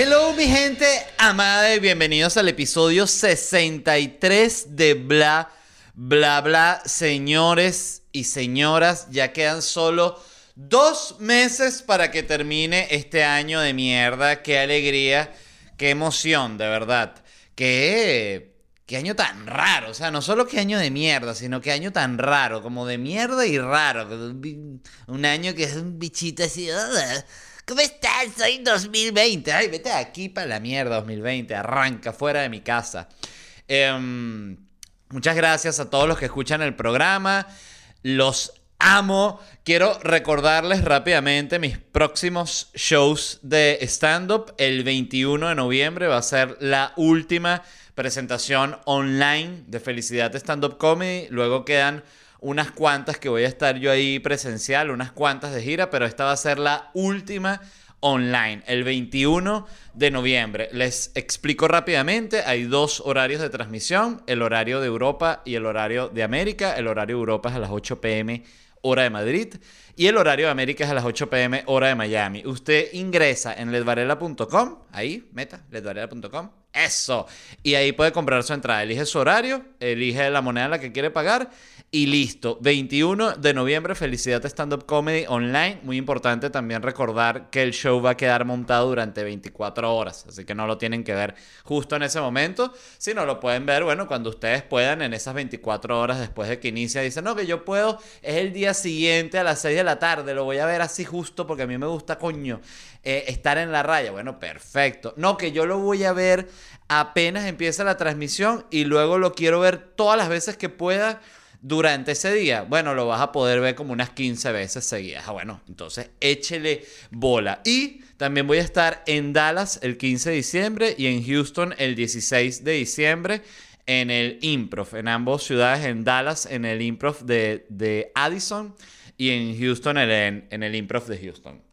Hello mi gente amada y bienvenidos al episodio 63 de Bla Bla Bla. Señores y señoras, ya quedan solo dos meses para que termine este año de mierda. Qué alegría, qué emoción, de verdad. Qué, qué año tan raro. O sea, no solo qué año de mierda, sino qué año tan raro, como de mierda y raro. Un año que es un bichito así. ¿Cómo estás? Soy 2020. Ay, vete aquí para la mierda 2020. Arranca fuera de mi casa. Em, muchas gracias a todos los que escuchan el programa. Los amo. Quiero recordarles rápidamente mis próximos shows de stand-up. El 21 de noviembre va a ser la última presentación online de Felicidad Stand-up Comedy. Luego quedan unas cuantas que voy a estar yo ahí presencial, unas cuantas de gira, pero esta va a ser la última online, el 21 de noviembre. Les explico rápidamente, hay dos horarios de transmisión, el horario de Europa y el horario de América. El horario de Europa es a las 8 pm hora de Madrid y el horario de América es a las 8 pm hora de Miami. Usted ingresa en ledvarela.com, ahí, meta, ledvarela.com, eso. Y ahí puede comprar su entrada, elige su horario, elige la moneda en la que quiere pagar y listo. 21 de noviembre, Felicidad Stand Up Comedy Online. Muy importante también recordar que el show va a quedar montado durante 24 horas. Así que no lo tienen que ver justo en ese momento. Sino lo pueden ver, bueno, cuando ustedes puedan en esas 24 horas después de que inicia. Dicen, no, que yo puedo, es el día siguiente a las 6 de la tarde. Lo voy a ver así justo porque a mí me gusta, coño, eh, estar en la raya. Bueno, perfecto. No, que yo lo voy a ver apenas empieza la transmisión y luego lo quiero ver todas las veces que pueda durante ese día, bueno, lo vas a poder ver como unas 15 veces seguidas. Ah, bueno, entonces échele bola. Y también voy a estar en Dallas el 15 de diciembre y en Houston el 16 de diciembre en el Improv, en ambas ciudades, en Dallas en el Improv de, Addison y en Houston en, en el Improv de Houston.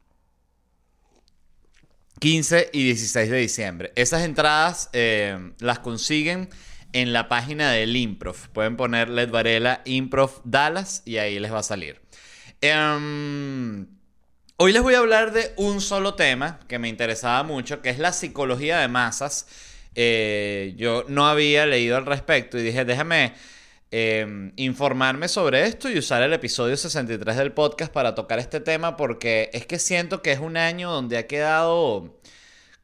15 y 16 de diciembre. Esas entradas eh, las consiguen en la página del Improv. Pueden poner Led Varela Improv Dallas y ahí les va a salir. Em, hoy les voy a hablar de un solo tema que me interesaba mucho, que es la psicología de masas. Eh, yo no había leído al respecto y dije, déjame em, informarme sobre esto y usar el episodio 63 del podcast para tocar este tema porque es que siento que es un año donde ha quedado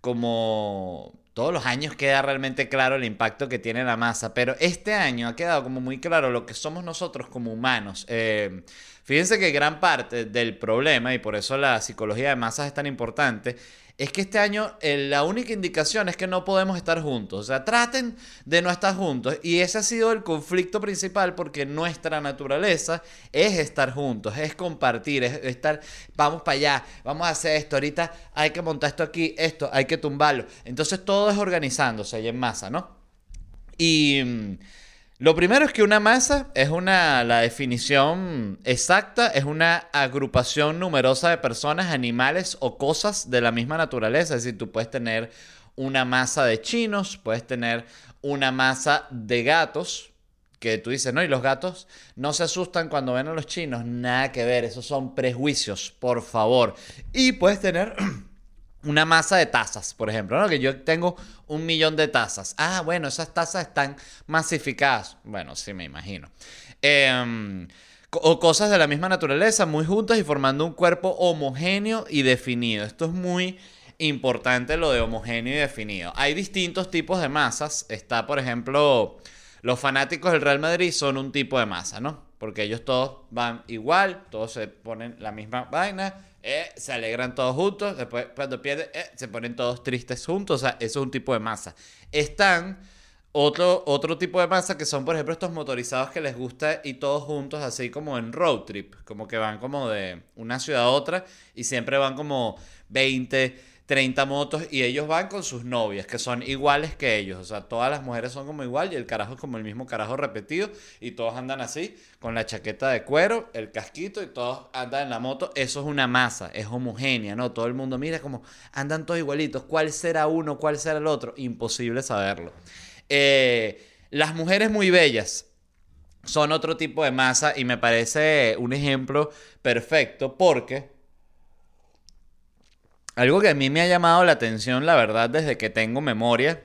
como todos los años queda realmente claro el impacto que tiene la masa, pero este año ha quedado como muy claro lo que somos nosotros como humanos. Eh, fíjense que gran parte del problema, y por eso la psicología de masas es tan importante, es que este año la única indicación es que no podemos estar juntos. O sea, traten de no estar juntos. Y ese ha sido el conflicto principal porque nuestra naturaleza es estar juntos, es compartir, es estar, vamos para allá, vamos a hacer esto, ahorita hay que montar esto aquí, esto, hay que tumbarlo. Entonces todo es organizándose y en masa, ¿no? Y... Lo primero es que una masa es una, la definición exacta, es una agrupación numerosa de personas, animales o cosas de la misma naturaleza. Es decir, tú puedes tener una masa de chinos, puedes tener una masa de gatos, que tú dices, no, y los gatos no se asustan cuando ven a los chinos. Nada que ver, esos son prejuicios, por favor. Y puedes tener una masa de tazas, por ejemplo, ¿no? Que yo tengo un millón de tazas. Ah, bueno, esas tazas están masificadas. Bueno, sí, me imagino. Em, o cosas de la misma naturaleza, muy juntas y formando un cuerpo homogéneo y definido. Esto es muy importante lo de homogéneo y definido. Hay distintos tipos de masas. Está, por ejemplo, los fanáticos del Real Madrid son un tipo de masa, ¿no? Porque ellos todos van igual, todos se ponen la misma vaina eh, se alegran todos juntos, después cuando pierden, eh, se ponen todos tristes juntos, o sea, eso es un tipo de masa. Están otro, otro tipo de masa que son, por ejemplo, estos motorizados que les gusta y todos juntos, así como en road trip, como que van como de una ciudad a otra y siempre van como 20, 30 motos y ellos van con sus novias, que son iguales que ellos. O sea, todas las mujeres son como igual y el carajo es como el mismo carajo repetido y todos andan así, con la chaqueta de cuero, el casquito y todos andan en la moto. Eso es una masa, es homogénea, ¿no? Todo el mundo mira como andan todos igualitos. ¿Cuál será uno? ¿Cuál será el otro? Imposible saberlo. Eh, las mujeres muy bellas son otro tipo de masa y me parece un ejemplo perfecto porque algo que a mí me ha llamado la atención, la verdad, desde que tengo memoria,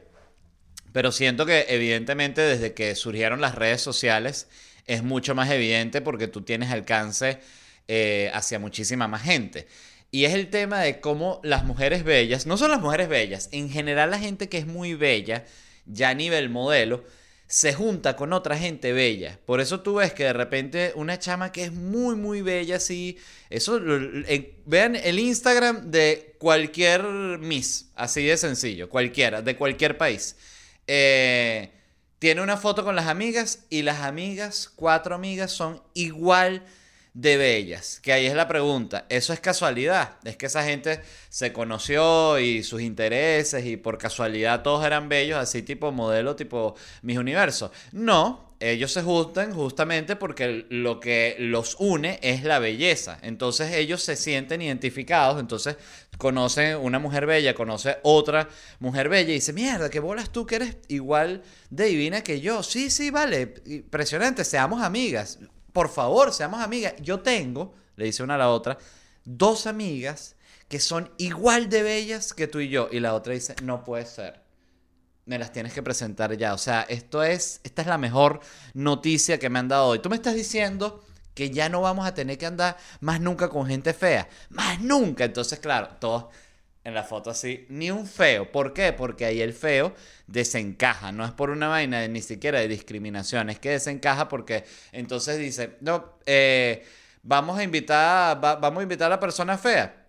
pero siento que evidentemente desde que surgieron las redes sociales es mucho más evidente porque tú tienes alcance eh, hacia muchísima más gente. Y es el tema de cómo las mujeres bellas, no son las mujeres bellas, en general la gente que es muy bella, ya a nivel modelo, se junta con otra gente bella. Por eso tú ves que de repente una chama que es muy, muy bella, así. Eso, vean el Instagram de cualquier Miss, así de sencillo, cualquiera, de cualquier país. Eh, tiene una foto con las amigas y las amigas, cuatro amigas, son igual de bellas. Que ahí es la pregunta. ¿Eso es casualidad? ¿Es que esa gente se conoció y sus intereses y por casualidad todos eran bellos, así tipo modelo, tipo mis universos? No, ellos se juntan justamente porque lo que los une es la belleza. Entonces ellos se sienten identificados, entonces conocen una mujer bella, conoce otra mujer bella y dice, mierda, qué bolas tú que eres igual de divina que yo. Sí, sí, vale, impresionante, seamos amigas por favor, seamos amigas. Yo tengo, le dice una a la otra, dos amigas que son igual de bellas que tú y yo. Y la otra dice, no puede ser. Me las tienes que presentar ya. O sea, esto es, esta es la mejor noticia que me han dado hoy. Tú me estás diciendo que ya no vamos a tener que andar más nunca con gente fea. Más nunca. Entonces, claro, todos en la foto así, ni un feo. ¿Por qué? Porque ahí el feo desencaja. No es por una vaina ni siquiera de discriminación, es que desencaja porque entonces dice, no, eh, vamos a invitar, vamos a invitar a la persona fea.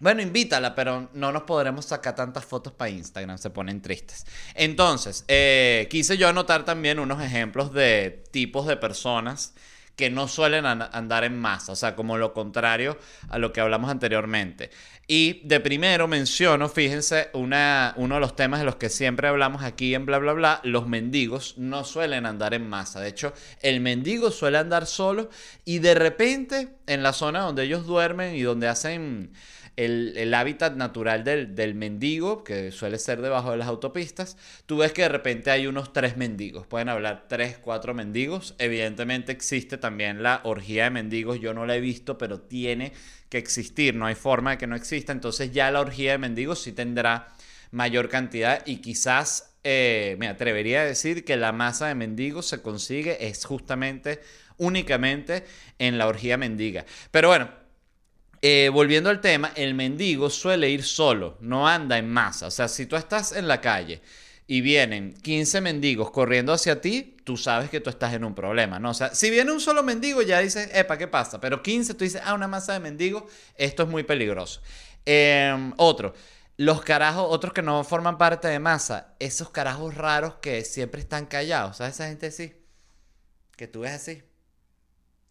Bueno, invítala, pero no nos podremos sacar tantas fotos para Instagram, se ponen tristes. Entonces, eh, quise yo anotar también unos ejemplos de tipos de personas que no suelen andar en masa, o sea, como lo contrario a lo que hablamos anteriormente. Y de primero menciono, fíjense, una, uno de los temas de los que siempre hablamos aquí en bla bla bla, los mendigos no suelen andar en masa. De hecho, el mendigo suele andar solo y de repente en la zona donde ellos duermen y donde hacen el, hábitat natural del, mendigo, que suele ser debajo de las autopistas, tú ves que de repente hay unos tres mendigos. Pueden hablar tres, cuatro mendigos. Evidentemente existe también la orgía de mendigos. Yo no la he visto, pero tiene que existir. No hay forma de que no exista. Entonces ya la orgía de mendigos sí tendrá mayor cantidad y quizás eh, me atrevería a decir que la masa de mendigos se consigue es justamente únicamente en la orgía mendiga. Pero bueno, eh, volviendo al tema, el mendigo suele ir solo, no anda en masa. O sea, si tú estás en la calle y vienen 15 mendigos corriendo hacia ti, tú sabes que tú estás en un problema, ¿no? O sea, si viene un solo mendigo, ya dices, epa, ¿qué pasa? Pero 15, tú dices, ah, una masa de mendigos, esto es muy peligroso. Em, otro, los carajos, otros que no forman parte de masa, esos carajos raros que siempre están callados, ¿sabes? Esa gente así, que tú ves así.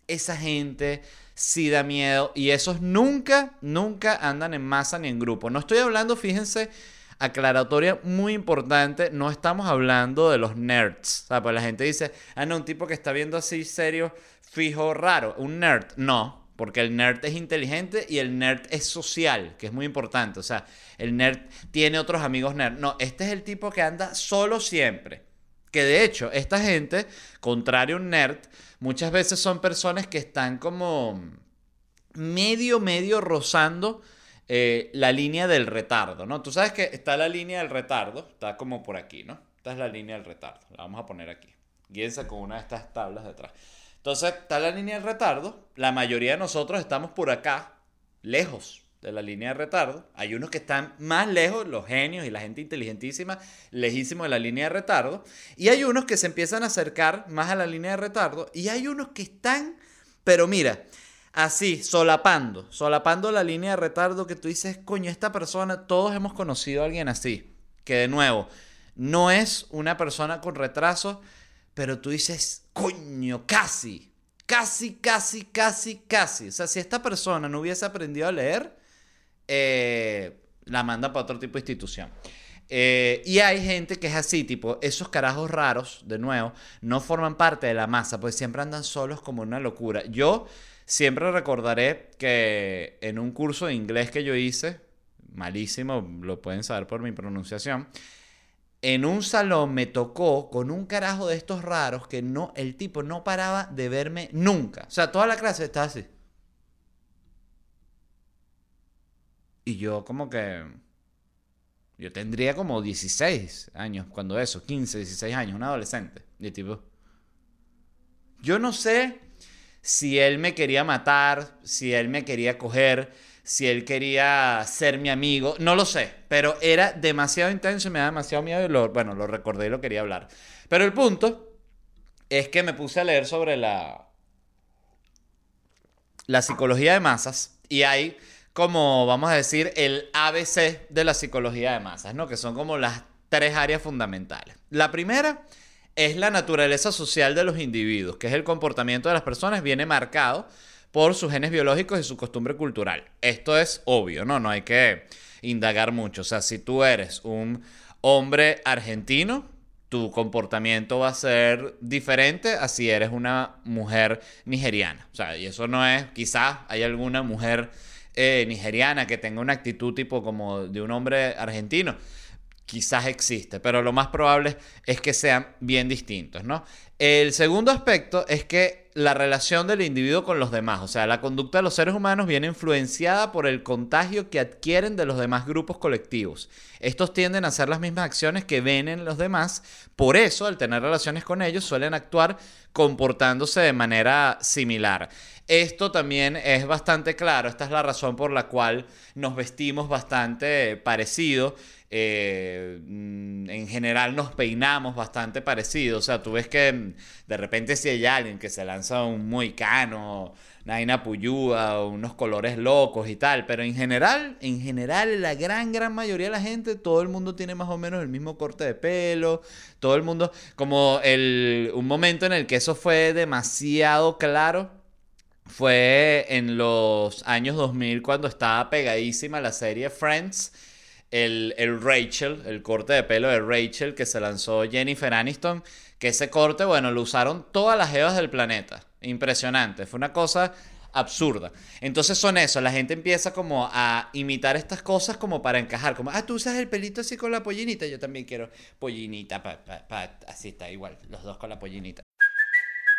Esa gente sí da miedo y esos nunca, nunca andan en masa ni en grupo. No estoy hablando, fíjense, aclaratoria muy importante, no estamos hablando de los nerds. O sea, pues la gente dice, ah, no, un tipo que está viendo así serio, fijo, raro, un nerd. No, porque el nerd es inteligente y el nerd es social, que es muy importante. O sea, el nerd tiene otros amigos nerd. No, este es el tipo que anda solo siempre. Que de hecho, esta gente, contrario a un nerd, muchas veces son personas que están como medio, medio rozando eh, la línea del retardo, ¿no? Tú sabes que está la línea del retardo, está como por aquí, ¿no? Esta es la línea del retardo, la vamos a poner aquí. Guíense con una de estas tablas detrás. Entonces, está la línea del retardo, la mayoría de nosotros estamos por acá, lejos, de la línea de retardo. Hay unos que están más lejos, los genios y la gente inteligentísima, lejísimo de la línea de retardo. Y hay unos que se empiezan a acercar más a la línea de retardo. Y hay unos que están, pero mira, así, solapando, solapando la línea de retardo que tú dices, coño, esta persona, todos hemos conocido a alguien así. Que de nuevo, no es una persona con retraso, pero tú dices, coño, casi. Casi, casi, casi, casi. O sea, si esta persona no hubiese aprendido a leer, eh, la manda para otro tipo de institución. Eh, y hay gente que es así, tipo, esos carajos raros, de nuevo, no forman parte de la masa, pues siempre andan solos como una locura. Yo siempre recordaré que en un curso de inglés que yo hice, malísimo, lo pueden saber por mi pronunciación, en un salón me tocó con un carajo de estos raros que no, el tipo no paraba de verme nunca. O sea, toda la clase estaba así. Y yo como que... Yo tendría como 16 años cuando eso, 15, 16 años, un adolescente. Y tipo... Yo no sé si él me quería matar, si él me quería coger, si él quería ser mi amigo, no lo sé, pero era demasiado intenso y me da demasiado miedo y lo, bueno, lo recordé y lo quería hablar. Pero el punto es que me puse a leer sobre la, la psicología de masas y hay como, vamos a decir, el ABC de la psicología de masas, ¿no? Que son como las tres áreas fundamentales. La primera es la naturaleza social de los individuos, que es el comportamiento de las personas, viene marcado por sus genes biológicos y su costumbre cultural. Esto es obvio, ¿no? No hay que indagar mucho. O sea, si tú eres un hombre argentino, tu comportamiento va a ser diferente a si eres una mujer nigeriana. O sea, y eso no es, quizás hay alguna mujer eh, nigeriana que tenga una actitud tipo como de un hombre argentino. Quizás existe, pero lo más probable es que sean bien distintos, ¿no? El segundo aspecto es que la relación del individuo con los demás, o sea, la conducta de los seres humanos viene influenciada por el contagio que adquieren de los demás grupos colectivos. Estos tienden a hacer las mismas acciones que ven en los demás, por eso al tener relaciones con ellos suelen actuar comportándose de manera similar. Esto también es bastante claro, esta es la razón por la cual nos vestimos bastante parecido eh, mm, en general nos peinamos bastante parecido. O sea, tú ves que mm, de repente si hay alguien que se lanza un moicano, una puyúa, unos colores locos y tal, pero en general, en general, la gran, gran mayoría de la gente, todo el mundo tiene más o menos el mismo corte de pelo, todo el mundo, como el, un momento en el que eso fue demasiado claro fue en los años 2000 cuando estaba pegadísima la serie Friends el, Rachel, el corte de pelo de Rachel que se lanzó Jennifer Aniston, que ese corte, bueno, lo usaron todas las evas del planeta. Impresionante, fue una cosa absurda. Entonces son eso, la gente empieza como a imitar estas cosas como para encajar, como, ah, tú usas el pelito así con la pollinita, yo también quiero pollinita, así está igual, los dos con la pollinita.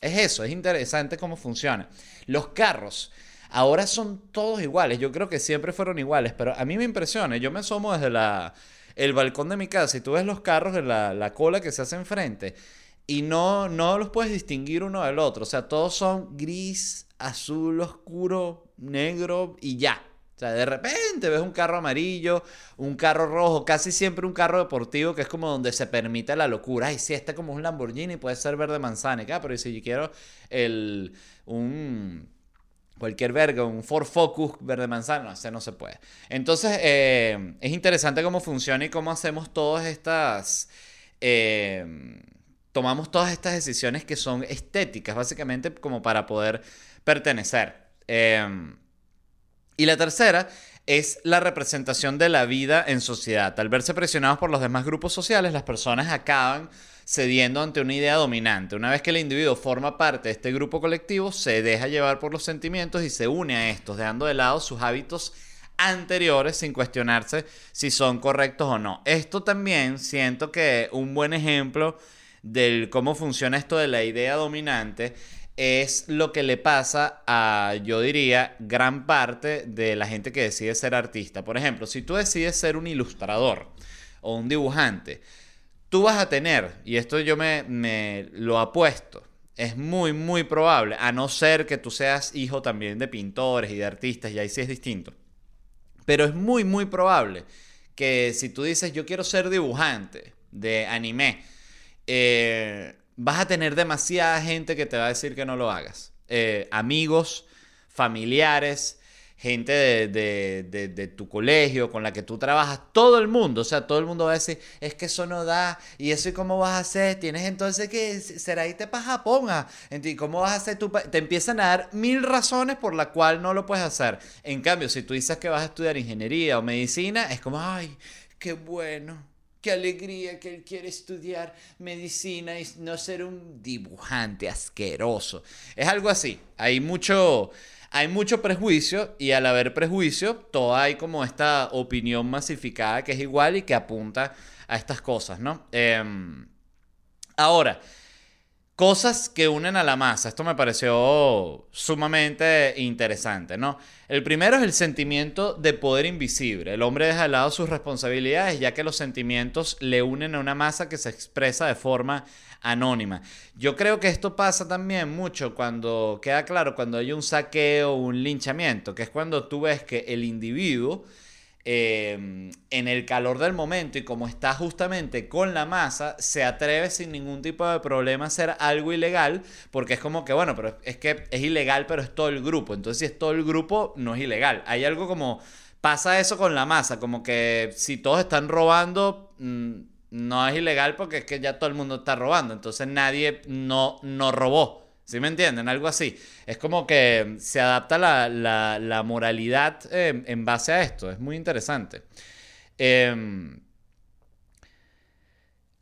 Es eso, es interesante cómo funciona. Los carros ahora son todos iguales. Yo creo que siempre fueron iguales, pero a mí me impresiona. Yo me asomo desde la, el balcón de mi casa y tú ves los carros en la, la cola que se hace enfrente y no, no los puedes distinguir uno del otro. O sea, todos son gris, azul oscuro, negro y ya. O sea, de repente ves un carro amarillo, un carro rojo, casi siempre un carro deportivo que es como donde se permite la locura. Ay, sí, este como un Lamborghini puede ser verde manzana. Ah, pero si yo quiero el, un, cualquier verga, un Ford Focus verde manzana, no, ese no se puede. Entonces, eh, es interesante cómo funciona y cómo hacemos todas estas... Eh, tomamos todas estas decisiones que son estéticas, básicamente como para poder pertenecer. Eh, y la tercera es la representación de la vida en sociedad. Al verse presionados por los demás grupos sociales, las personas acaban cediendo ante una idea dominante. Una vez que el individuo forma parte de este grupo colectivo, se deja llevar por los sentimientos y se une a estos, dejando de lado sus hábitos anteriores sin cuestionarse si son correctos o no. Esto también siento que un buen ejemplo del cómo funciona esto de la idea dominante es lo que le pasa a, yo diría, gran parte de la gente que decide ser artista. Por ejemplo, si tú decides ser un ilustrador o un dibujante, tú vas a tener, y esto yo me, me lo apuesto, es muy, muy probable, a no ser que tú seas hijo también de pintores y de artistas, y ahí sí es distinto. Pero es muy, muy probable que si tú dices, yo quiero ser dibujante de anime, eh, vas a tener demasiada gente que te va a decir que no lo hagas. Eh, amigos, familiares, gente de, de- tu colegio, con la que tú trabajas, todo el mundo, o sea, todo el mundo va a decir, es que eso no da, y eso y cómo vas a hacer, tienes entonces que, será irte para Japón, ah, ¿cómo vas a hacer tu pa-?" Te empiezan a dar mil razones por la cual no lo puedes hacer. En cambio, si tú dices que vas a estudiar ingeniería o medicina, es como, ay, qué bueno. Qué alegría que él quiere estudiar medicina y no ser un dibujante asqueroso. Es algo así. Hay mucho, hay mucho prejuicio y al haber prejuicio, todo hay como esta opinión masificada que es igual y que apunta a estas cosas, ¿no? Em, ahora, Cosas que unen a la masa. Esto me pareció sumamente interesante, ¿no? El primero es el sentimiento de poder invisible. El hombre deja de lado sus responsabilidades ya que los sentimientos le unen a una masa que se expresa de forma anónima. Yo creo que esto pasa también mucho cuando queda claro cuando hay un saqueo un linchamiento, que es cuando tú ves que el individuo eh, en el calor del momento y como está justamente con la masa, se atreve sin ningún tipo de problema a hacer algo ilegal, porque es como que, bueno, pero es que es ilegal, pero es todo el grupo. Entonces, si es todo el grupo, no es ilegal. Hay algo como, pasa eso con la masa, como que si todos están robando... mm, no es ilegal porque es que ya todo el mundo está robando, entonces nadie no, no robó. ¿Sí me entienden? Algo así. Es como que se adapta la, la- moralidad eh, en base a esto. Es muy interesante. Em,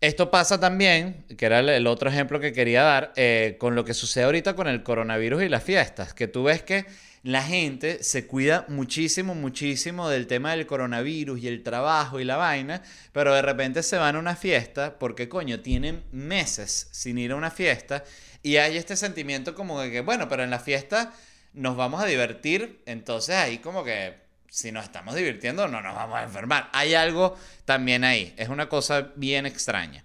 esto pasa también, que era el, el otro ejemplo que quería dar, eh, con lo que sucede ahorita con el coronavirus y las fiestas, que tú ves que la gente se cuida muchísimo, muchísimo del tema del coronavirus y el trabajo y la vaina, pero de repente se van a una fiesta porque, coño, tienen meses sin ir a una fiesta y hay este sentimiento como de que, bueno, pero en la fiesta nos vamos a divertir, entonces ahí como que si nos estamos divirtiendo no nos vamos a enfermar. Hay algo también ahí, es una cosa bien extraña.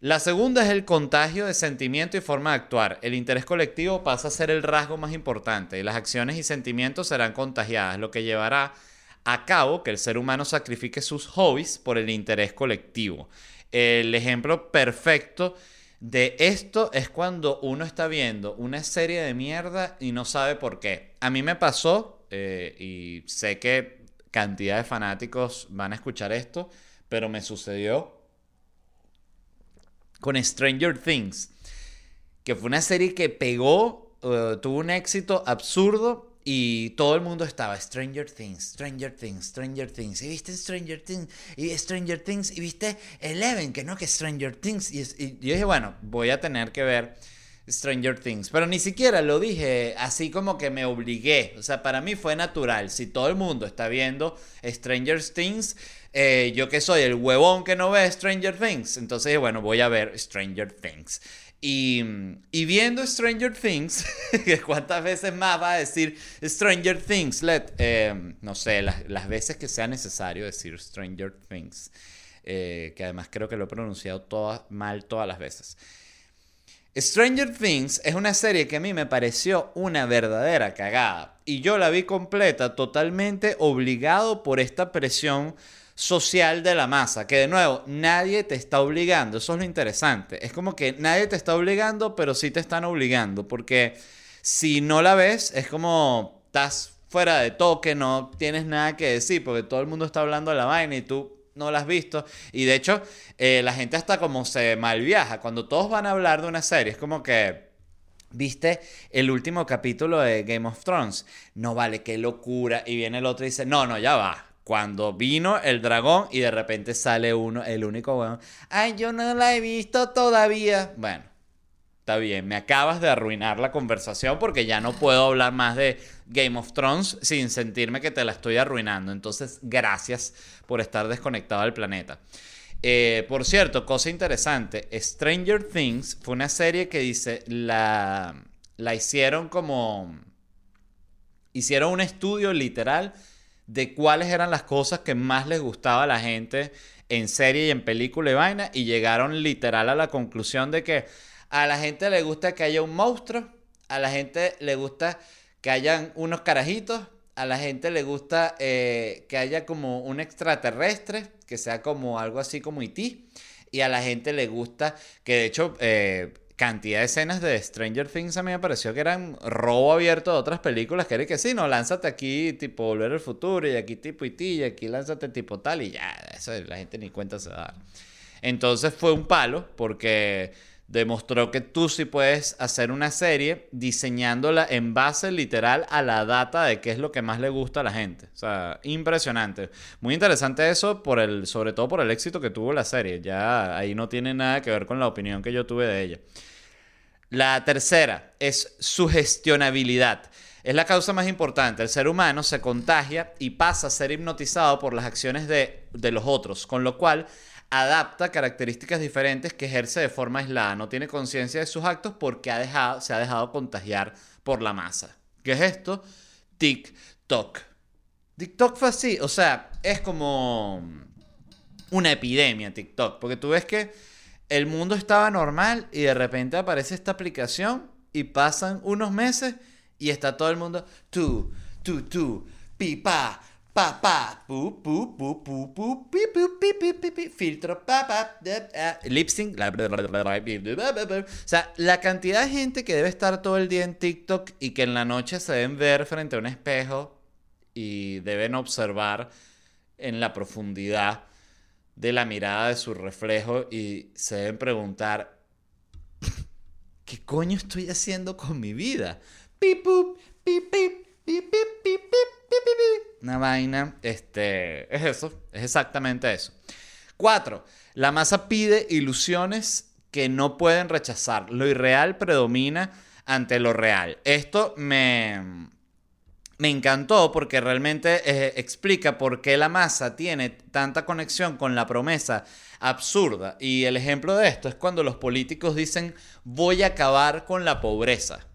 La segunda es el contagio de sentimiento y forma de actuar. El interés colectivo pasa a ser el rasgo más importante y las acciones y sentimientos serán contagiadas, lo que llevará a cabo que el ser humano sacrifique sus hobbies por el interés colectivo. El ejemplo perfecto de esto es cuando uno está viendo una serie de mierda y no sabe por qué. A mí me pasó, eh, y sé que cantidad de fanáticos van a escuchar esto, pero me sucedió con Stranger Things, que fue una serie que pegó, eh, tuvo un éxito absurdo y todo el mundo estaba Stranger Things, Stranger Things, Stranger Things. ¿Y viste Stranger Things? ¿Y Stranger Things? ¿Y viste Eleven? Que no, que Stranger Things. Y, yo dije, bueno, voy a tener que ver Stranger Things. Pero ni siquiera lo dije así como que me obligué. O sea, para mí fue natural. Si todo el mundo está viendo Stranger Things, eh, yo que soy el huevón que no ve Stranger Things. Entonces, dije, bueno, voy a ver Stranger Things. Y, y viendo Stranger Things, que cuántas veces más va a decir Stranger Things, let, eh, no sé, las, las veces que sea necesario decir Stranger Things, eh, que además creo que lo he pronunciado todas, mal todas las veces. Stranger Things es una serie que a mí me pareció una verdadera cagada. Y yo la vi completa totalmente obligado por esta presión social de la masa. Que de nuevo, nadie te está obligando. Eso es lo interesante. Es como que nadie te está obligando, pero sí te están obligando. Porque si no la ves, es como estás fuera de toque, no tienes nada que decir, porque todo el mundo está hablando de la vaina y tú no la has visto. Y de hecho, eh, la gente hasta como se malviaja. Cuando todos van a hablar de una serie, es como que. ¿Viste el último capítulo de Game of Thrones? No vale, qué locura. Y viene el otro y dice, no, no, ya va. Cuando vino el dragón y de repente sale uno, el único weón. Ay, yo no la he visto todavía. Bueno, Está bien, me acabas de arruinar la conversación porque ya no puedo hablar más de Game of Thrones sin sentirme que te la estoy arruinando. Entonces, gracias por estar desconectado del planeta. Eh, por cierto, cosa interesante, Stranger Things fue una serie que dice, la, la hicieron como... Hicieron un estudio literal de cuáles eran las cosas que más les gustaba a la gente en serie y en película y vaina y llegaron literal a la conclusión de que a la gente le gusta que haya un monstruo, a la gente le gusta que hayan unos carajitos, a la gente le gusta eh, que haya como un extraterrestre, que sea como algo así como IT, y a la gente le gusta que de hecho... eh, cantidad de escenas de Stranger Things a mí me pareció que eran robo abierto de otras películas, que era que sí, no, lánzate aquí tipo Volver al Futuro y aquí tipo IT y aquí lánzate tipo tal y ya, eso la gente ni cuenta se da. Entonces fue un palo porque demostró que tú sí puedes hacer una serie diseñándola en base literal a la data de qué es lo que más le gusta a la gente. O sea, impresionante. Muy interesante eso, por el, sobre todo por el éxito que tuvo la serie. Ya ahí no tiene nada que ver con la opinión que yo tuve de ella. La tercera es sugestionabilidad. Es la causa más importante. El ser humano se contagia y pasa a ser hipnotizado por las acciones de, de los otros, con lo cual adapta características diferentes que ejerce de forma aislada. No tiene conciencia de sus actos porque ha dejado, se ha dejado contagiar por la masa. ¿Qué es esto? TikTok. TikTok fue así. O sea, es como una epidemia TikTok. Porque tú ves que el mundo estaba normal y de repente aparece esta aplicación y pasan unos meses y está todo el mundo tú, tú, tú, pipa, pa, pa, pu, pu, pu, pu, pu, pi, pu, pi, pi, pi, pi, filtro, pa, pa. O sea, la cantidad de gente que debe estar todo el día en TikTok y que en la noche se deben ver frente a un espejo y deben observar en la profundidad de la mirada de su reflejo y se deben preguntar, ¿qué coño estoy haciendo con mi vida? Pip, pip, pip, pip, pip, pip, pip, una vaina, este, es eso, es exactamente eso. Cuatro, la masa pide ilusiones que no pueden rechazar. Lo irreal predomina ante lo real. Esto me, me encantó porque realmente eh, explica por qué la masa tiene tanta conexión con la promesa absurda. Y el ejemplo de esto es cuando los políticos dicen voy a acabar con la pobreza.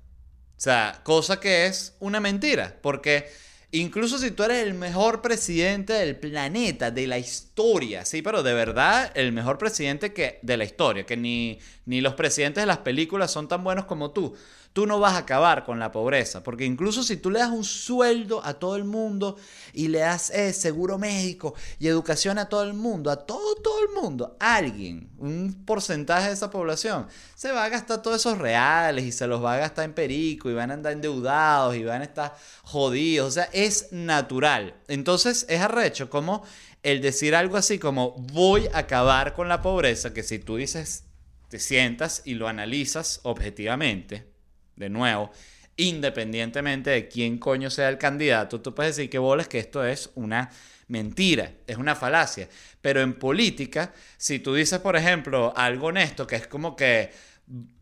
O sea, cosa que es una mentira, porque Incluso si tú eres el mejor presidente del planeta, de la historia, sí, pero de verdad el mejor presidente que de la historia, que ni, ni los presidentes de las películas son tan buenos como tú tú no vas a acabar con la pobreza, porque incluso si tú le das un sueldo a todo el mundo y le das eh, seguro médico y educación a todo el mundo, a todo, todo el mundo, alguien, un porcentaje de esa población, se va a gastar todos esos reales y se los va a gastar en perico y van a andar endeudados y van a estar jodidos, o sea, es natural. Entonces es arrecho como el decir algo así como voy a acabar con la pobreza, que si tú dices, te sientas y lo analizas objetivamente, de nuevo, independientemente de quién coño sea el candidato, tú puedes decir que bolas que esto es una mentira, es una falacia. Pero en política, si tú dices, por ejemplo, algo honesto, que es como que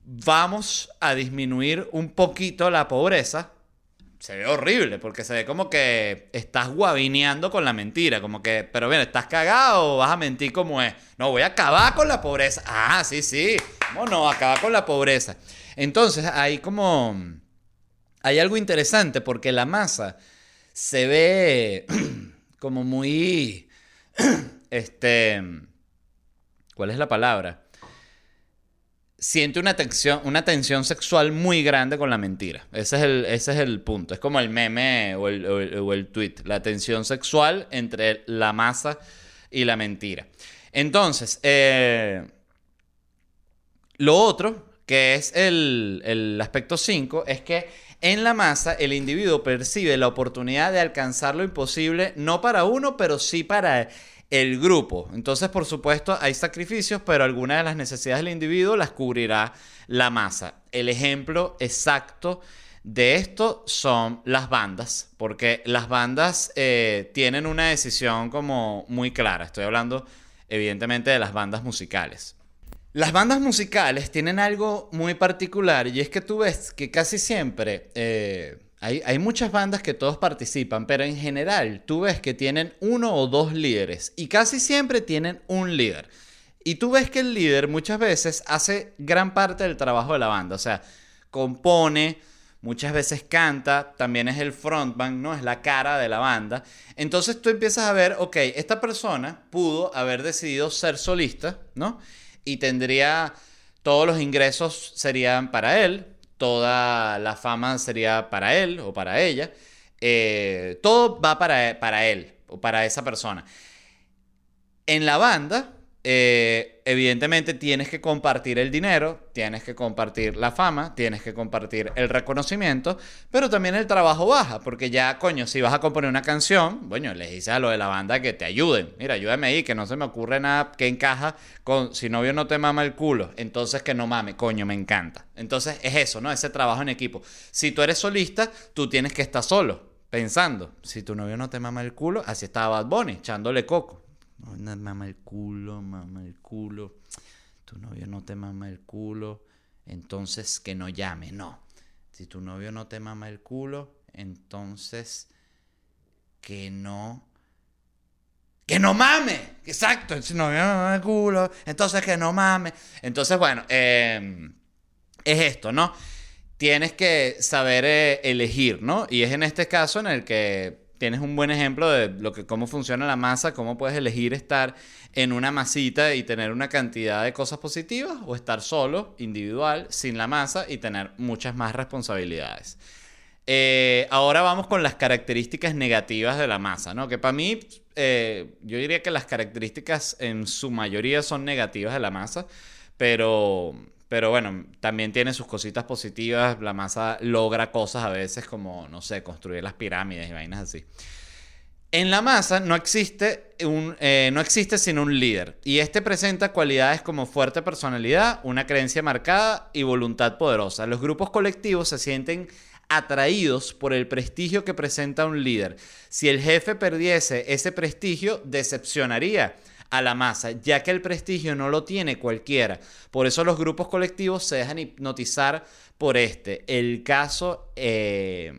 vamos a disminuir un poquito la pobreza, se ve horrible, porque se ve como que estás guabineando con la mentira, como que, pero bien, ¿estás cagado o vas a mentir como es? No, voy a acabar con la pobreza. Ah, sí, sí, ¿cómo no? Acabar con la pobreza. Entonces, hay como... Hay algo interesante porque la masa se ve como muy... este... ¿Cuál es la palabra? Siente una tensión, una tensión sexual muy grande con la mentira. Ese es el, ese es el punto. Es como el meme o el, o el tweet. La tensión sexual entre la masa y la mentira. Entonces, eh, lo otro que es el, aspecto 5, es que en la masa el individuo percibe la oportunidad de alcanzar lo imposible, no para uno, pero sí para el grupo. Entonces, por supuesto, hay sacrificios, pero algunas de las necesidades del individuo las cubrirá la masa. El ejemplo exacto de esto son las bandas, porque las bandas eh, tienen una decisión como muy clara. Estoy hablando, evidentemente, de las bandas musicales. Las bandas musicales tienen algo muy particular y es que tú ves que casi siempre eh, hay, muchas bandas que todos participan, pero en general tú ves que tienen uno o dos líderes y casi siempre tienen un líder. Y tú ves que el líder muchas veces hace gran parte del trabajo de la banda, o sea, compone, muchas veces canta, también es el frontman, ¿no? Es la cara de la banda. Entonces tú empiezas a ver, ok, esta persona pudo haber decidido ser solista, ¿no? Y tendría todos los ingresos serían para él, toda la fama sería para él o para ella, eh, todo va para, para él o para esa persona. En la banda, eh, evidentemente tienes que compartir el dinero, tienes que compartir la fama, tienes que compartir el reconocimiento, pero también el trabajo baja, porque ya, coño, si vas a componer una canción, bueno, les dices a lo de la banda que te ayuden. Mira, ayúdame ahí, que no se me ocurre nada que encaja con si novio no te mama el culo, entonces que no mame, coño, me encanta. Entonces es eso, ¿no? Ese trabajo en equipo. Si tú eres solista, tú tienes que estar solo, pensando, si tu novio no te mama el culo, así estaba Bad Bunny, echándole coco. No, mama el culo, mama el culo. Tu novio no te mama el culo, entonces que no llame, no. Si tu novio no te mama el culo, entonces que no. ¡Que no mame! Exacto, si novio no mama el culo, entonces que no mame. Entonces, bueno, em, es esto, ¿no? Tienes que saber eh, elegir, ¿no? Y es en este caso en el que tienes un buen ejemplo de lo que, cómo funciona la masa, cómo puedes elegir estar en una masita y tener una cantidad de cosas positivas o estar solo, individual, sin la masa y tener muchas más responsabilidades. Eh, ahora vamos con las características negativas de la masa, ¿no? Que para mí, eh, yo diría que las características en su mayoría son negativas de la masa, pero pero bueno, también tiene sus cositas positivas. La masa logra cosas a veces como, no sé, construir las pirámides y vainas así. En la masa no existe, un, eh, no existe sino un líder. Y este presenta cualidades como fuerte personalidad, una creencia marcada y voluntad poderosa. Los grupos colectivos se sienten atraídos por el prestigio que presenta un líder. Si el jefe perdiese ese prestigio, decepcionaría a la masa, ya que el prestigio no lo tiene cualquiera. Por eso los grupos colectivos se dejan hipnotizar por este. El caso eh,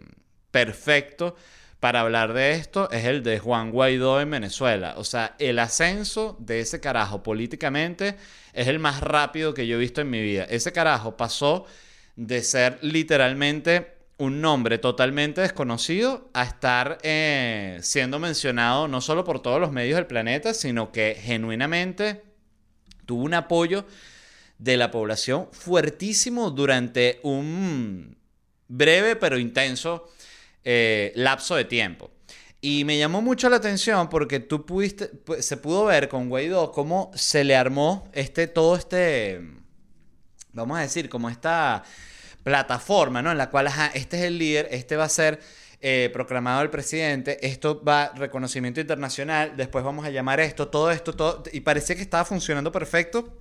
perfecto para hablar de esto es el de Juan Guaidó en Venezuela. O sea, el ascenso de ese carajo políticamente es el más rápido que yo he visto en mi vida. Ese carajo pasó de ser literalmente un nombre totalmente desconocido a estar eh, siendo mencionado no solo por todos los medios del planeta, sino que genuinamente tuvo un apoyo de la población fuertísimo durante un breve pero intenso eh, lapso de tiempo. Y me llamó mucho la atención porque tú pudiste, se pudo ver con Guaidó cómo se le armó este, todo este, vamos a decir, como esta plataforma, ¿no? En la cual, este es el líder, este va a ser eh, proclamado el presidente, esto va reconocimiento internacional, después vamos a llamar esto, todo esto, todo, y parecía que estaba funcionando perfecto,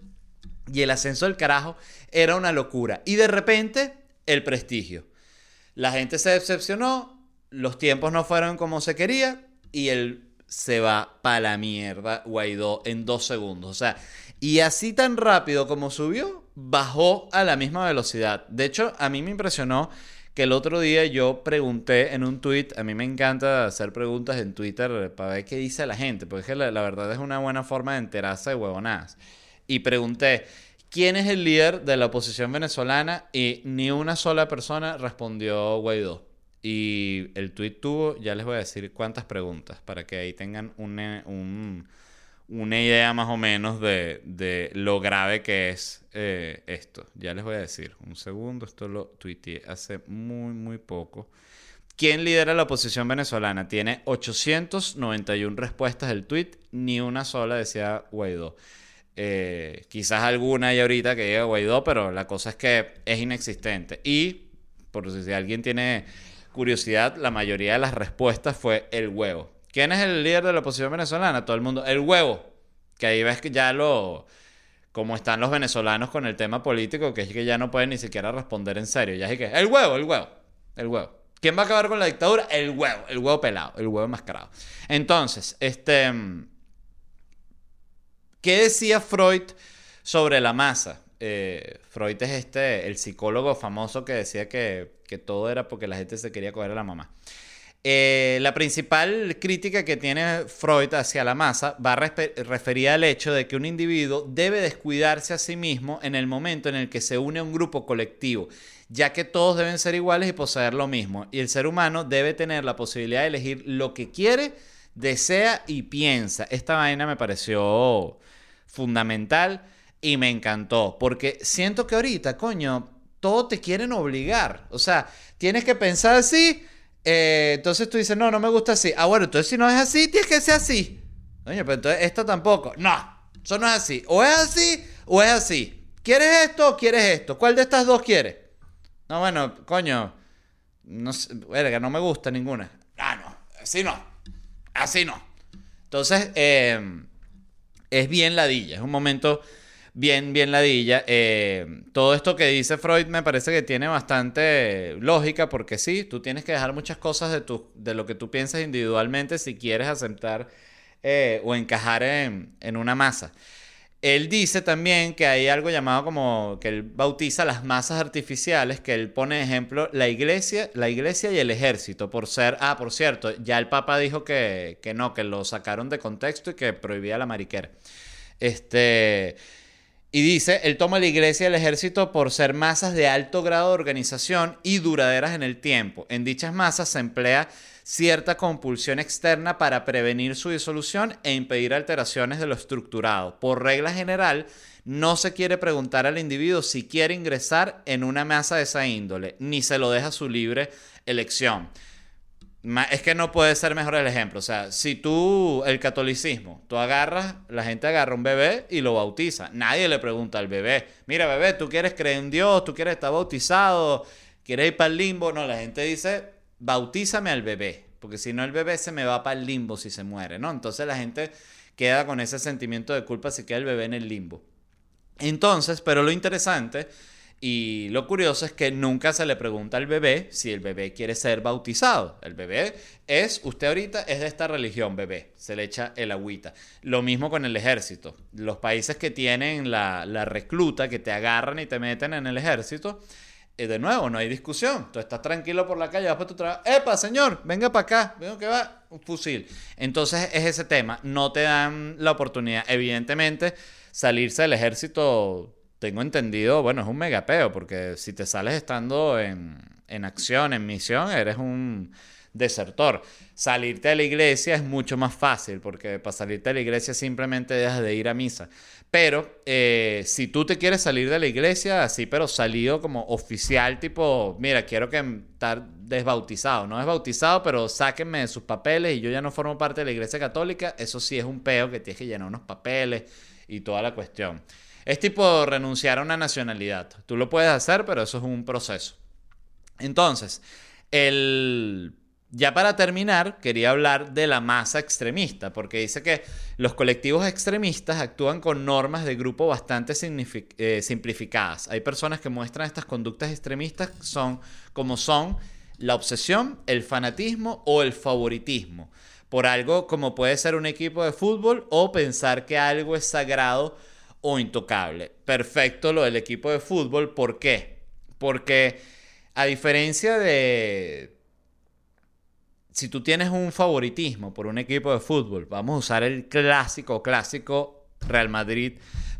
y el ascenso del carajo era una locura. Y de repente, el prestigio. La gente se decepcionó, los tiempos no fueron como se quería, y él se va para la mierda, Guaidó, en dos segundos. O sea, y así tan rápido como subió, bajó a la misma velocidad. De hecho, a mí me impresionó que el otro día yo pregunté en un tweet, a mí me encanta hacer preguntas en Twitter para ver qué dice la gente, porque la, la verdad es una buena forma de enterarse de huevonadas. Y pregunté, ¿quién es el líder de la oposición venezolana? Y ni una sola persona respondió Guaidó. Y el tweet tuvo, ya les voy a decir cuántas preguntas, para que ahí tengan un una idea más o menos de, lo grave que es eh, esto. Ya les voy a decir, un segundo, esto lo tuiteé hace muy, muy poco. ¿Quién lidera la oposición venezolana? Tiene 891 respuestas del tweet, ni una sola decía Guaidó. Eh, quizás alguna hay ahorita que diga Guaidó, pero la cosa es que es inexistente. Y, por si alguien tiene curiosidad, la mayoría de las respuestas fue el huevo. ¿Quién es el líder de la oposición venezolana? Todo el mundo. El huevo. Que ahí ves que ya lo. Como están los venezolanos con el tema político, que es que ya no pueden ni siquiera responder en serio. Ya es que. El huevo, el huevo. El huevo. ¿Quién va a acabar con la dictadura? El huevo. El huevo pelado. El huevo enmascarado. Entonces, este. ¿Qué decía Freud sobre la masa? Eh, Freud es este, el psicólogo famoso que decía que, que todo era porque la gente se quería coger a la mamá. Eh, la principal crítica que tiene Freud hacia la masa va referida al hecho de que un individuo debe descuidarse a sí mismo en el momento en el que se une a un grupo colectivo, ya que todos deben ser iguales y poseer lo mismo, y el ser humano debe tener la posibilidad de elegir lo que quiere, desea y piensa. Esta vaina me pareció fundamental y me encantó, porque siento que ahorita, coño, todo te quieren obligar, o sea, tienes que pensar así eh, entonces tú dices, no, no me gusta así. Ah, bueno, entonces si no es así, tienes que ser así. Coño, pero entonces esto tampoco. No, Eso no es así. O es así o es así. ¿Quieres esto o quieres esto? ¿Cuál de estas dos quieres? No, bueno, coño. No sé, verga, no me gusta ninguna. Ah, no. Así no. Así no. Entonces, eh, es bien ladilla. Es un momento bien, bien ladilla. Eh, todo esto que dice Freud me parece que tiene bastante lógica porque sí, tú tienes que dejar muchas cosas de, tu, de lo que tú piensas individualmente si quieres aceptar eh, o encajar en, en una masa. Él dice también que hay algo llamado como que él bautiza las masas artificiales, que él pone ejemplo la iglesia, la iglesia y el ejército, por ser, ah, por cierto, ya el Papa dijo que, que no, que lo sacaron de contexto y que prohibía la mariquera. Este, y dice, él toma la iglesia y el ejército por ser masas de alto grado de organización y duraderas en el tiempo. En dichas masas se emplea cierta compulsión externa para prevenir su disolución e impedir alteraciones de lo estructurado. Por regla general, no se quiere preguntar al individuo si quiere ingresar en una masa de esa índole, ni se lo deja su libre elección. Es que no puede ser mejor el ejemplo. O sea, si tú, el catolicismo, tú agarras, la gente agarra un bebé y lo bautiza. Nadie le pregunta al bebé, mira bebé, tú quieres creer en Dios, tú quieres estar bautizado, quieres ir para el limbo. No, la gente dice, bautízame al bebé, porque si no el bebé se me va para el limbo si se muere, ¿no? Entonces la gente queda con ese sentimiento de culpa si queda el bebé en el limbo. Entonces, pero lo interesante y lo curioso es que nunca se le pregunta al bebé si el bebé quiere ser bautizado. El bebé es, usted ahorita es de esta religión, bebé. Se le echa el agüita. Lo mismo con el ejército. Los países que tienen la, la recluta, que te agarran y te meten en el ejército, y de nuevo, no hay discusión. Tú estás tranquilo por la calle, vas para tu trabajo. ¡Epa, señor! Venga para acá. Vengo que va. Un fusil. Entonces es ese tema. No te dan la oportunidad. Evidentemente, salirse del ejército, tengo entendido, bueno, es un megapeo, porque si te sales estando en, en acción, en misión, eres un desertor. Salirte de la iglesia es mucho más fácil, porque para salirte de la iglesia simplemente dejas de ir a misa. Pero eh, si tú te quieres salir de la iglesia, así, pero salido como oficial, tipo, mira, quiero que estar desbautizado, no desbautizado, pero sáquenme de sus papeles y yo ya no formo parte de la iglesia católica, eso sí es un peo que tienes que llenar unos papeles y toda la cuestión. Es tipo renunciar a una nacionalidad. Tú lo puedes hacer, pero eso es un proceso. Entonces, el ya para terminar, quería hablar de la masa extremista, porque dice que los colectivos extremistas actúan con normas de grupo bastante eh, simplificadas. Hay personas que muestran estas conductas extremistas son, como son la obsesión, el fanatismo o el favoritismo, por algo como puede ser un equipo de fútbol o pensar que algo es sagrado o intocable. Perfecto lo del equipo de fútbol, ¿por qué? Porque a diferencia de si tú tienes un favoritismo por un equipo de fútbol, vamos a usar el clásico, clásico Real Madrid.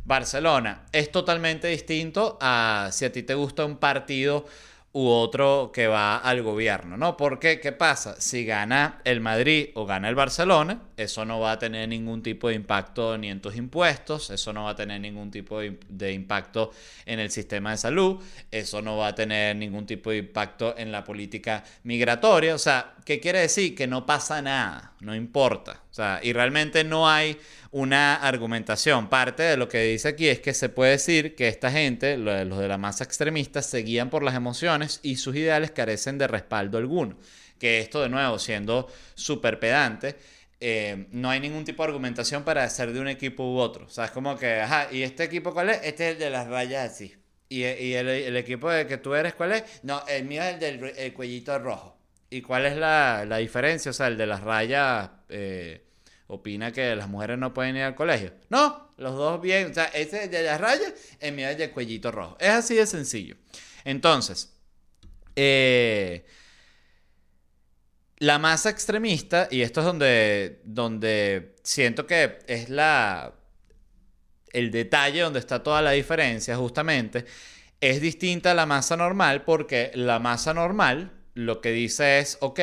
Barcelona es totalmente distinto a si a ti te gusta un partido u otro que va al gobierno, ¿no? Porque, ¿qué pasa? Si gana el Madrid o gana el Barcelona, eso no va a tener ningún tipo de impacto ni en tus impuestos, eso no va a tener ningún tipo de, impacto en el sistema de salud, eso no va a tener ningún tipo de impacto en la política migratoria, o sea, ¿qué quiere decir? Que no pasa nada, no importa, sea, y realmente no hay una argumentación. Parte de lo que dice aquí es que se puede decir que esta gente, los de la masa extremista, se guían por las emociones y sus ideales carecen de respaldo alguno. Que esto, de nuevo, siendo súper pedante, eh, no hay ningún tipo de argumentación para ser de un equipo u otro. O sea, es como que, ajá, ¿y este equipo cuál es? Este es el de las rayas así. ¿Y, el, equipo de que tú eres cuál es? No, el mío es el del cuellito rojo. ¿Y cuál es la, diferencia? O sea, el de las rayas... Eh, opina que las mujeres no pueden ir al colegio. No, los dos bien. O sea, ese es de las rayas, el mío es de cuellito rojo. Es así de sencillo. Entonces, eh, la masa extremista, y esto es donde, donde siento que es la, el detalle donde está toda la diferencia, justamente, es distinta a la masa normal porque la masa normal lo que dice es, ok,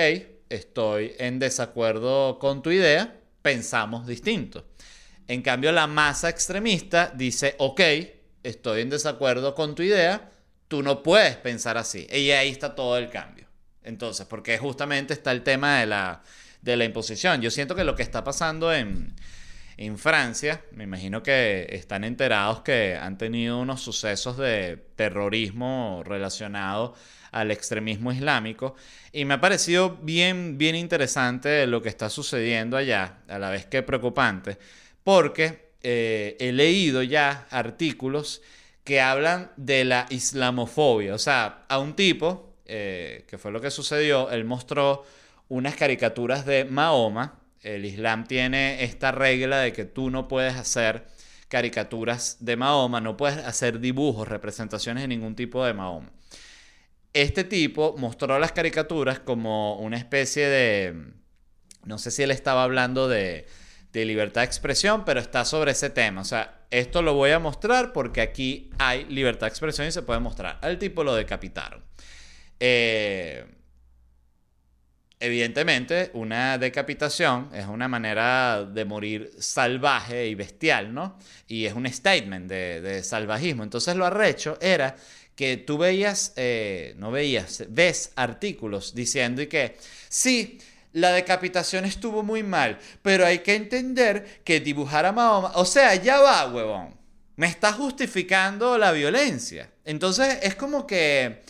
estoy en desacuerdo con tu idea, pensamos distinto. En cambio, la masa extremista dice, ok, estoy en desacuerdo con tu idea, tú no puedes pensar así. Y ahí está todo el cambio. Entonces, porque justamente está el tema de la, de la imposición. Yo siento que lo que está pasando en, en Francia. Me imagino que están enterados que han tenido unos sucesos de terrorismo relacionado al extremismo islámico. Y me ha parecido bien, bien interesante lo que está sucediendo allá, a la vez que preocupante, porque eh, he leído ya artículos que hablan de la islamofobia. O sea, a un tipo, eh, que fue lo que sucedió, él mostró unas caricaturas de Mahoma. El Islam tiene esta regla de que tú no puedes hacer caricaturas de Mahoma, no puedes hacer dibujos, representaciones de ningún tipo de Mahoma. Este tipo mostró las caricaturas como una especie de... No sé si él estaba hablando de, de libertad de expresión, pero está sobre ese tema. O sea, esto lo voy a mostrar porque aquí hay libertad de expresión y se puede mostrar. Al tipo lo decapitaron. Eh, Evidentemente, una decapitación es una manera de morir salvaje y bestial, ¿no? Y es un statement de, salvajismo. Entonces lo arrecho era que tú veías, eh, no veías, ves artículos diciendo y que sí, la decapitación estuvo muy mal, pero hay que entender que dibujar a Mahoma, o sea, ya va, huevón, me está justificando la violencia. Entonces es como que,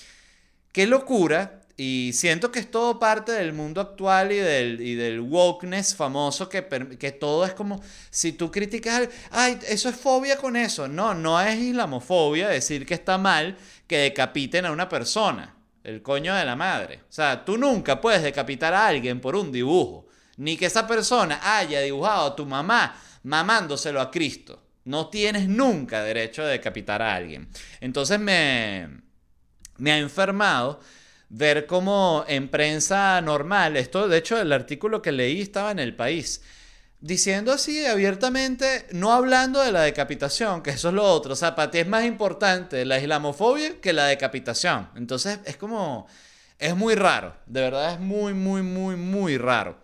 qué locura y siento que es todo parte del mundo actual y del, y del wokeness famoso que, que todo es como, si tú criticas, ay, eso es fobia con eso. No, no es islamofobia decir que está mal que decapiten a una persona, el coño de la madre. O sea, tú nunca puedes decapitar a alguien por un dibujo, ni que esa persona haya dibujado a tu mamá mamándoselo a Cristo. No tienes nunca derecho a decapitar a alguien. Entonces me, me ha enfermado ver cómo en prensa normal, esto de hecho el artículo que leí estaba en el país, diciendo así abiertamente, no hablando de la decapitación, que eso es lo otro, o sea, para ti es más importante la islamofobia que la decapitación. Entonces es como, es muy raro, de verdad es muy, muy, muy, muy raro.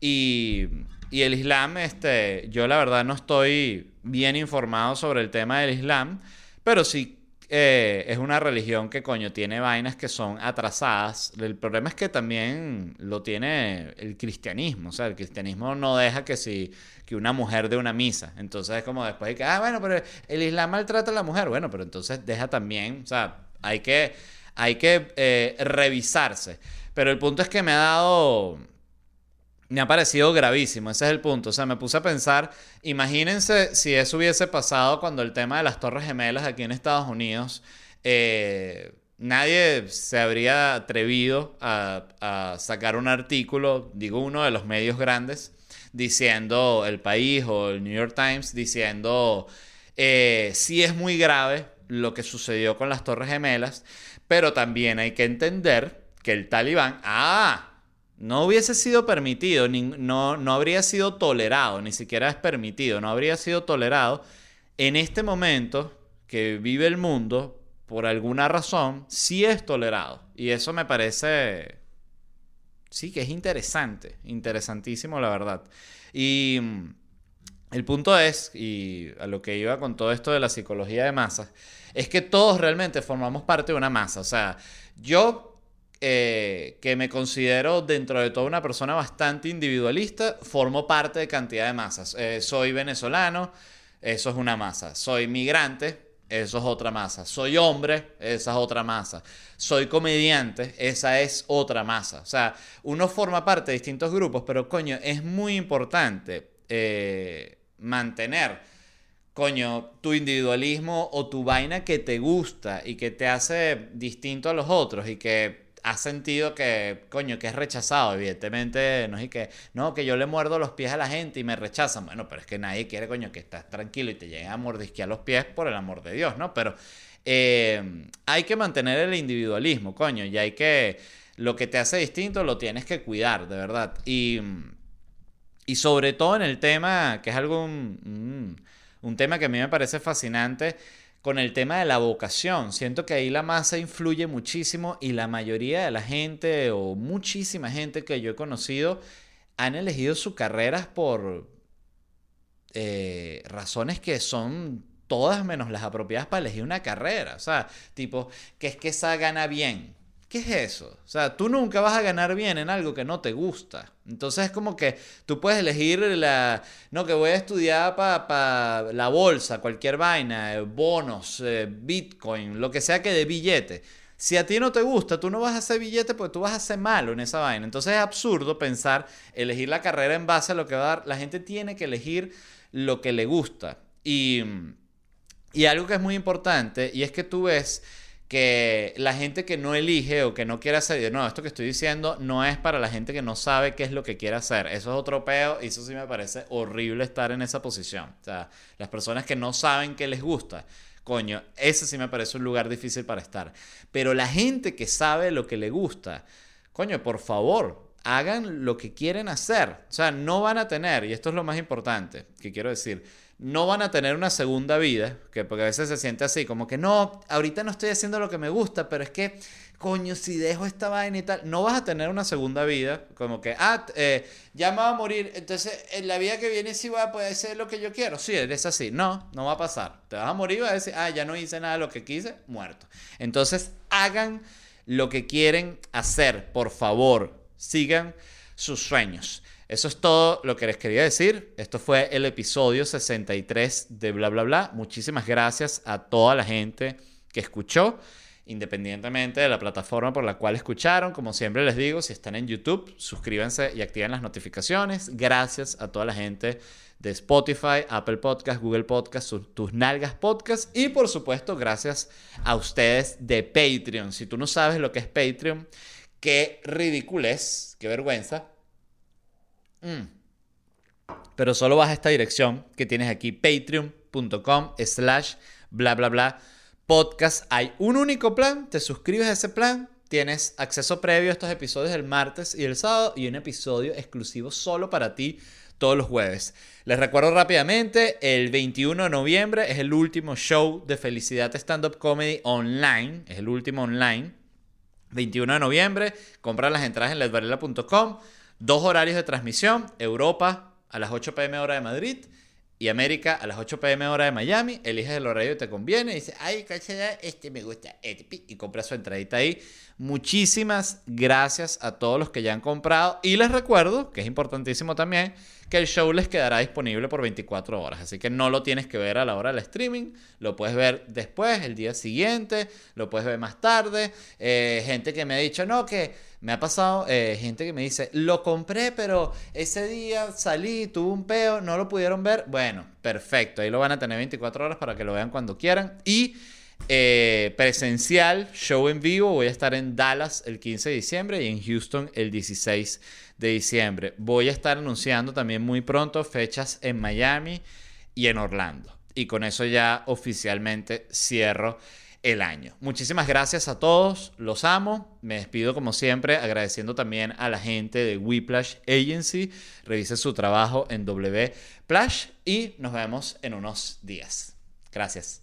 Y, y el Islam, este, yo la verdad no estoy bien informado sobre el tema del Islam, pero sí eh, es una religión que, coño, tiene vainas que son atrasadas. El problema es que también lo tiene el cristianismo. O sea, el cristianismo no deja que si que una mujer de una misa. Entonces es como después de que, ah, bueno, pero el Islam maltrata a la mujer. Bueno, pero entonces deja también, o sea, hay que, hay que eh, revisarse. Pero el punto es que me ha dado me ha parecido gravísimo, ese es el punto. O sea, me puse a pensar, imagínense si eso hubiese pasado cuando el tema de las Torres Gemelas aquí en Estados Unidos, eh, nadie se habría atrevido a, sacar un artículo, digo uno de los medios grandes, diciendo el país o el New York Times, diciendo, eh, sí es muy grave lo que sucedió con las Torres Gemelas, pero también hay que entender que el talibán, ah, no hubiese sido permitido, no, no habría sido tolerado, ni siquiera es permitido, no habría sido tolerado en este momento que vive el mundo, por alguna razón, sí es tolerado. Y eso me parece, sí, que es interesante, interesantísimo, la verdad. Y mm, el punto es, y a lo que iba con todo esto de la psicología de masas, es que todos realmente formamos parte de una masa. O sea, yo eh, que me considero dentro de toda una persona bastante individualista, formo parte de cantidad de masas. Eh, soy venezolano, eso es una masa. Soy migrante, eso es otra masa. Soy hombre, esa es otra masa. Soy comediante, esa es otra masa. O sea, uno forma parte de distintos grupos, pero coño, es muy importante eh, mantener, coño, tu individualismo o tu vaina que te gusta y que te hace distinto a los otros y que has sentido que, coño, que es rechazado, evidentemente, no es que, no, que yo le muerdo los pies a la gente y me rechazan. Bueno, pero es que nadie quiere, coño, que estás tranquilo y te lleguen a mordisquear los pies por el amor de Dios, ¿no? Pero eh, hay que mantener el individualismo, coño, y hay que, lo que te hace distinto lo tienes que cuidar, de verdad. Y, y sobre todo en el tema, que es algo, un tema que a mí me parece fascinante, con el tema de la vocación. Siento que ahí la masa influye muchísimo y la mayoría de la gente o muchísima gente que yo he conocido han elegido sus carreras por eh, razones que son todas menos las apropiadas para elegir una carrera. O sea, tipo, que es que esa gana bien. ¿Qué es eso? O sea, tú nunca vas a ganar bien en algo que no te gusta. Entonces es como que tú puedes elegir la... No, que voy a estudiar para la bolsa, cualquier vaina, eh, bonos, eh, bitcoin, lo que sea que de billete. Si a ti no te gusta, tú no vas a hacer billete porque tú vas a hacer malo en esa vaina. Entonces es absurdo pensar elegir la carrera en base a lo que va a dar. La gente tiene que elegir lo que le gusta. Y, y algo que es muy importante, y es que tú ves que la gente que no elige o que no quiere hacer, no, esto que estoy diciendo no es para la gente que no sabe qué es lo que quiere hacer. Eso es otro peo y eso sí me parece horrible estar en esa posición. O sea, las personas que no saben qué les gusta. Coño, ese sí me parece un lugar difícil para estar. Pero la gente que sabe lo que le gusta, coño, por favor, hagan lo que quieren hacer. O sea, no van a tener, y esto es lo más importante que quiero decir, no van a tener una segunda vida, que porque a veces se siente así, como que no, ahorita no estoy haciendo lo que me gusta, pero es que, coño, si dejo esta vaina y tal, no vas a tener una segunda vida, como que, ah, eh, ya me va a morir, entonces en la vida que viene sí voy a poder hacer lo que yo quiero, sí, eres así, no, no va a pasar, te vas a morir y vas a decir, ah, ya no hice nada de lo que quise, muerto. Entonces, hagan lo que quieren hacer, por favor, sigan sus sueños. Eso es todo lo que les quería decir. Esto fue el episodio 63 de Bla Bla Bla. Muchísimas gracias a toda la gente que escuchó, independientemente de la plataforma por la cual escucharon. Como siempre les digo, si están en YouTube, suscríbanse y activen las notificaciones. Gracias a toda la gente de Spotify, Apple Podcast, Google Podcast, tus nalgas podcast y por supuesto gracias a ustedes de Patreon. Si tú no sabes lo que es Patreon, qué es, qué vergüenza Mm. Pero solo vas a esta dirección que tienes aquí, patreon.com slash bla bla bla podcast. Hay un único plan, te suscribes a ese plan, tienes acceso previo a estos episodios del martes y el sábado y un episodio exclusivo solo para ti todos los jueves. Les recuerdo rápidamente, el 21 de noviembre es el último show de Felicidad Stand Up Comedy online, es el último online. 21 de noviembre, compra las entradas en ledvarela.com. Dos horarios de transmisión, Europa a las 8 pm hora de Madrid y América a las 8 pm hora de Miami. Eliges el horario que te conviene y dices, ay, este me gusta, este", y compra su entradita ahí. Muchísimas gracias a todos los que ya han comprado y les recuerdo, que es importantísimo también, que el show les quedará disponible por 24 horas. Así que no lo tienes que ver a la hora del streaming, lo puedes ver después, el día siguiente, lo puedes ver más tarde. Eh, gente que me ha dicho, no, que me ha pasado, eh, gente que me dice, lo compré, pero ese día salí, tuve un peo, no lo pudieron ver. Bueno, perfecto, ahí lo van a tener 24 horas para que lo vean cuando quieran. Y eh, presencial, show en vivo. Voy a estar en Dallas el 15 de diciembre y en Houston el 16 de diciembre. Voy a estar anunciando también muy pronto fechas en Miami y en Orlando. Y con eso ya oficialmente cierro el año. Muchísimas gracias a todos, los amo. Me despido como siempre agradeciendo también a la gente de Whiplash Agency. Revise su trabajo en Wplash y nos vemos en unos días. Gracias.